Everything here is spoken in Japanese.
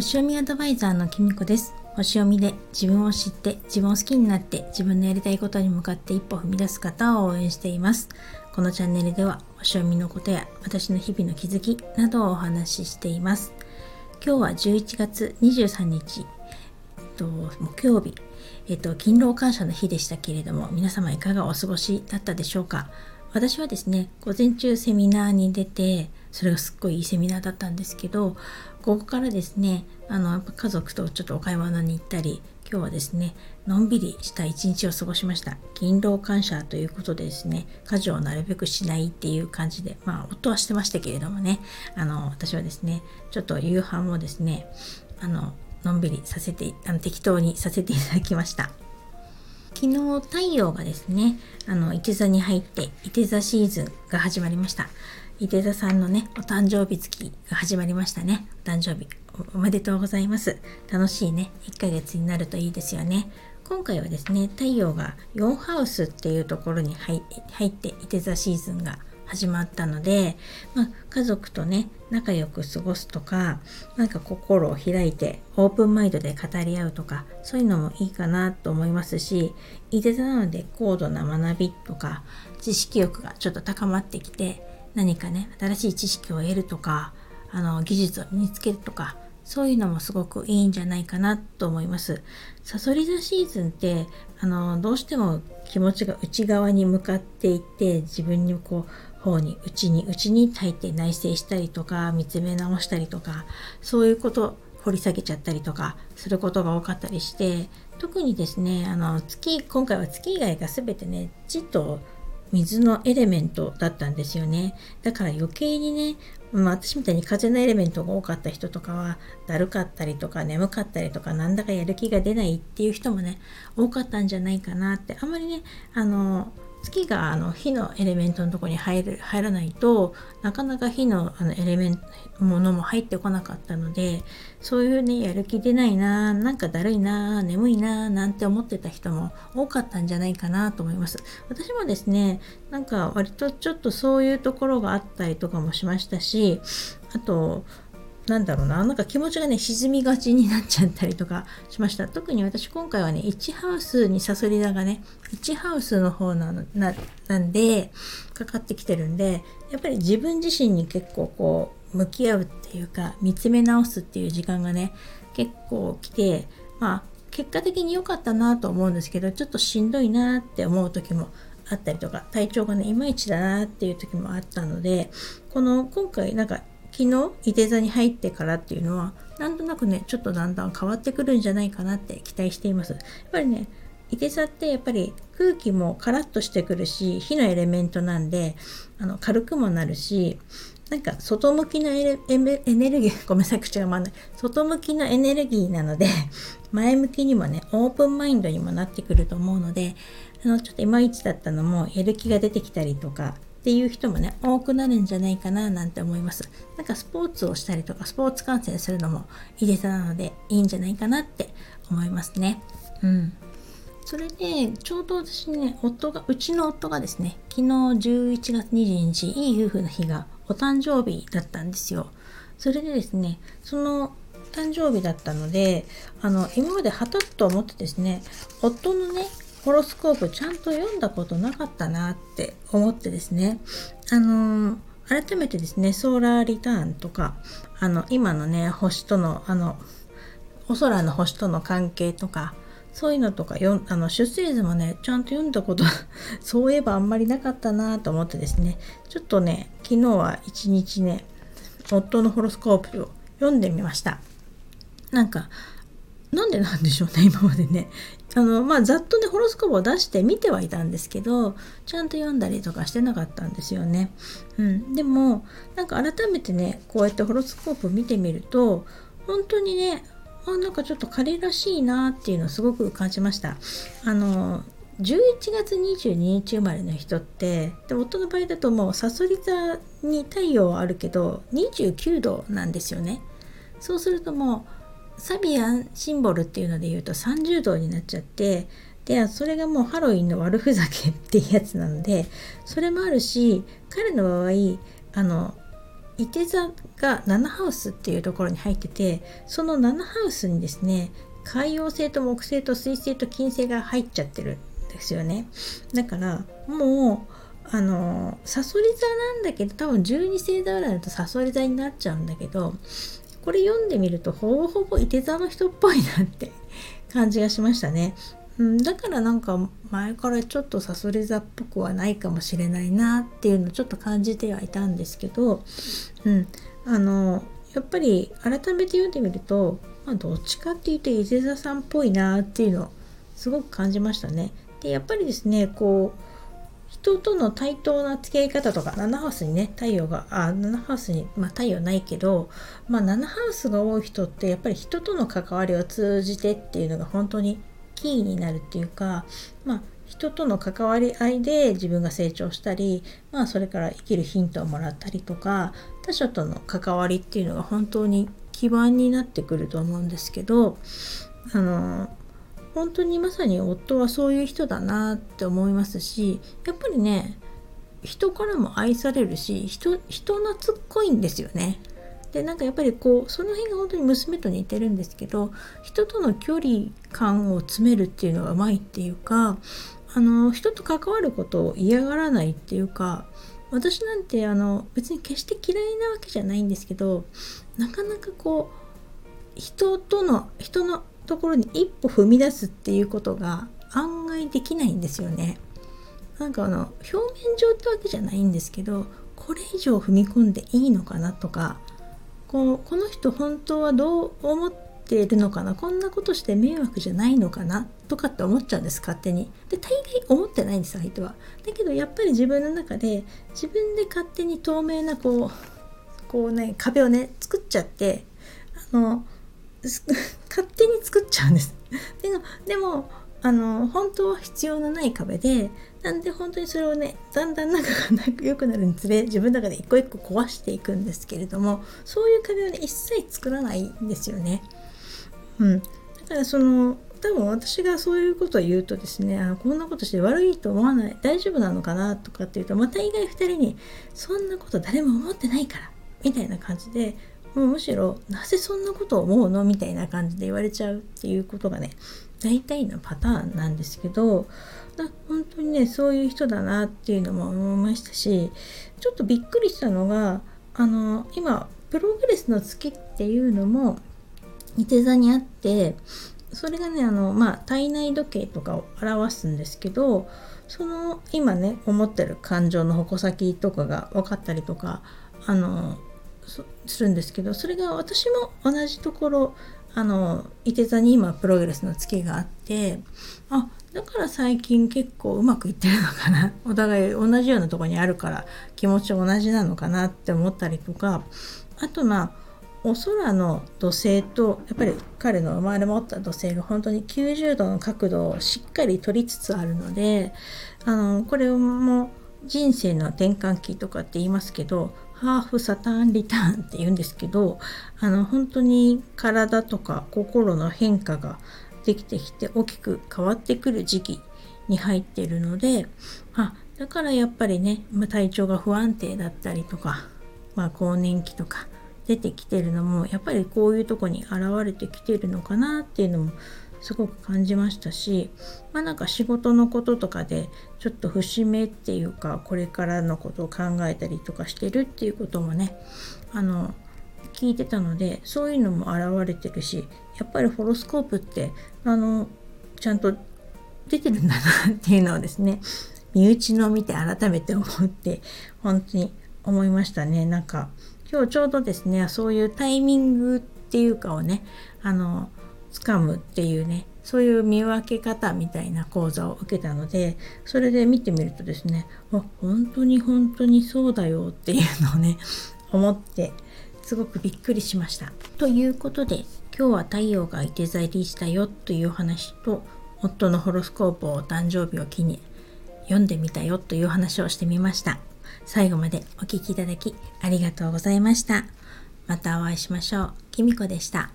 星読みアドバイザーのきみこです。星読みで自分を知って自分を好きになって自分のやりたいことに向かって一歩踏み出す方を応援しています。このチャンネルでは星読みのことや私の日々の気づきなどをお話ししています。今日は11月23日、えっと、木曜日。えっと、勤労感謝の日でしたけれども皆様いかがお過ごしだったでしょうか。私はですね午前中セミナーに出てそれがすっごいいいセミナーだったんですけどここからですねあの家族とちょっとお買い物に行ったり今日はですねのんびりした一日を過ごしました。勤労感謝ということでですね家事をなるべくしないっていう感じでまあ夫はしてましたけれどもねあの私はですねちょっと夕飯をですねあののんびりさせてあの適当にさせていただきました。昨日太陽がですねあの伊手座に入って伊手座シーズンが始まりました。伊手座さんのねお誕生日月が始まりましたね。お誕生日おめでとうございます。楽しいね。1ヶ月になるといいですよね。今回はですね太陽が4ハウスっていうところに入って伊手座シーズンが始まったので、まあ、家族とね仲良く過ごすとかなんか心を開いてオープンマインドで語り合うとかそういうのもいいかなと思いますしいて座なので高度な学びとか知識欲がちょっと高まってきて何かね新しい知識を得るとかあの技術を身につけるとかそういうのもすごくいいんじゃないかなと思います。サソリ座シーズンってあのどうしても気持ちが内側に向かっていって自分にこう方に内に内に入って内省したりとか見つめ直したりとかそういうこと掘り下げちゃったりとかすることが多かったりして特にですねあの月今回は月以外が全てねちっと水のエレメントだったんですよね。だから余計にね、まあ、私みたいに風のエレメントが多かった人とかはだるかったりとか眠かったりとかなんだかやる気が出ないっていう人もね多かったんじゃないかなってあんまりねあの月があの火のエレメントのとこに入る入らないとなかなか火のあのエレメントものも入ってこなかったのでそういうねやる気出ないななんかだるいな眠いななんて思ってた人も多かったんじゃないかなと思います。私もですねなんか割とちょっとそういうところがあったりとかもしましたしあとなんだろうな、なんか気持ちがね、沈みがちになっちゃったりとかしました。特に私今回はね、1ハウスにサソリ座がね、1ハウスの方なのななんで、かかってきてるんで、やっぱり自分自身に結構こう、向き合うっていうか、見つめ直すっていう時間がね、結構来て、まあ、結果的に良かったなと思うんですけど、ちょっとしんどいなって思う時もあったりとか、体調がね、いまいちだなっていう時もあったので、この今回なんか昨日いて座に入ってからっていうのはなんとなくねちょっとだんだん変わってくるんじゃないかなって期待しています。やっぱりねいて座ってやっぱり空気もカラッとしてくるし火のエレメントなんであの軽くもなるしなんか外向きなエネルギー ごめんなさい口が回んない。外向きなエネルギーなので 前向きにもねオープンマインドにもなってくると思うのであのちょっといまいちだったのもやる気が出てきたりとかっていう人もね多くなるんじゃないかななんて思います。なんかスポーツをしたりとかスポーツ観戦するのもいいでなのでいいんじゃないかなって思いますね。うん。それでちょうど私ね夫がうちの夫がですね昨日11月22日いい夫婦の日がお誕生日だったんですよ。それでですねその誕生日だったのであの今まではたっと思ってですね夫のねホロスコープちゃんと読んだことなかったなって思ってですね。あの改めてですねソーラーリターンとかあの今のね星とのあのお空の星との関係とかそういうのとかよあの出生図もねちゃんと読んだこと そういえばあんまりなかったなと思ってですね。ちょっとね昨日は一日ね夫のホロスコープを読んでみました。なんかなんでなんでしょうね今までね あのまあざっとねホロスコープを出して見てはいたんですけどちゃんと読んだりとかしてなかったんですよね。うん、でもなんか改めてねこうやってホロスコープを見てみると本当にねあなんかちょっと彼らしいなっていうのをすごく感じました。あの11月22日生まれの人ってで夫の場合だともうさそり座に太陽はあるけど29度なんですよね。そうするともうサビアンシンボルっていうので言うと30度になっちゃってでそれがもうハロウィンの悪ふざけっていうやつなのでそれもあるし彼の場合あの伊手座が7ハウスっていうところに入っててその7ハウスにですね海洋星と木星と水星と金星が入っちゃってるんですよね。だからもうあのさそり座なんだけど多分12星座ぐらいだとさそり座になっちゃうんだけどこれ読んでみるとほぼほぼいて座の人っぽいなって 感じがしましたね。うん、だからなんか前からちょっとさそり座っぽくはないかもしれないなっていうのをちょっと感じてはいたんですけど、うん、あのやっぱり改めて読んでみると、まあ、どっちかっていうと伊勢座さんっぽいなっていうのをすごく感じましたね。でやっぱりですねこう人との対等な付き合い方とか7ハウスにね太陽があ7ハウスに、まあ、太陽ないけど、まあ、7ハウスが多い人ってやっぱり人との関わりを通じてっていうのが本当にキーになるっていうか、まあ、人との関わり合いで自分が成長したり、まあ、それから生きるヒントをもらったりとか他者との関わりっていうのが本当に基盤になってくると思うんですけどあの本当にまさに夫はそういう人だなって思いますしやっぱりね人からも愛されるし人人懐っこいんですよね。でなんかやっぱりこうその辺が本当に娘と似てるんですけど人との距離感を詰めるっていうのがうまいっていうかあの人と関わることを嫌がらないっていうか私なんてあの別に決して嫌いなわけじゃないんですけどなかなかこう人との人のところに一歩踏み出すっていうことが案外できないんですよね。なんかあの表面上ってわけじゃないんですけどこれ以上踏み込んでいいのかなとかこうこの人本当はどう思っているのかなこんなことして迷惑じゃないのかなとかって思っちゃうんです勝手に。で大概思ってないんです相手は。だけどやっぱり自分の中で自分で勝手に透明なこうこうね壁をね作っちゃってあの 勝手に作っちゃうんです。でもでもあの本当は必要のない壁でなんで本当にそれをねだんだん仲が良くなるにつれ自分の中で一個一個壊していくんですけれどもそういう壁をね一切作らないんですよね。うん、だからその多分私がそういうことを言うとですねあこんなことして悪いと思わない大丈夫なのかなとかっていうとまた意外2人にそんなこと誰も思ってないからみたいな感じでもうむしろなぜそんなことを思うの？みたいな感じで言われちゃうっていうことがね大体のパターンなんですけど本当にねそういう人だなっていうのも思いましたしちょっとびっくりしたのがあの今プログレスの月っていうのもいて座にあってそれがねあのまあ体内時計とかを表すんですけどその今ね思ってる感情の矛先とかが分かったりとかあのするんですけどそれが私も同じところあのいて座に今プログレスのツケがあってあだから最近結構うまくいってるのかな。お互い同じようなとこにあるから気持ち同じなのかなって思ったりとかあとまあお空の土星とやっぱり彼の生まれ持った土星が本当に90度の角度をしっかり取りつつあるのであのこれも人生の転換期とかって言いますけどハーフサターンリターンって言うんですけどあの本当に体とか心の変化ができてきて大きく変わってくる時期に入ってるのであだからやっぱりね、ま体調が不安定だったりとか、まあ、更年期とか出てきてるのもやっぱりこういうとこに現れてきてるのかなっていうのもすごく感じましたしまあなんか仕事のこととかでちょっと節目っていうかこれからのことを考えたりとかしてるっていうこともねあの聞いてたのでそういうのも現れてるしやっぱりホロスコープってあのちゃんと出てるんだなっていうのをですね身内の見て改めて思って本当に思いましたね。なんか今日ちょうどですねそういうタイミングっていうかをねあの掴むっていうねそういう見分け方みたいな講座を受けたのでそれで見てみるとですねあ本当に本当にそうだよっていうのをね 思ってすごくびっくりしました。ということで今日は太陽がいて座りしたよという話と夫のホロスコープを誕生日を機に読んでみたよという話をしてみました。最後までお聴きいただきありがとうございました。またお会いしましょう。きみこでした。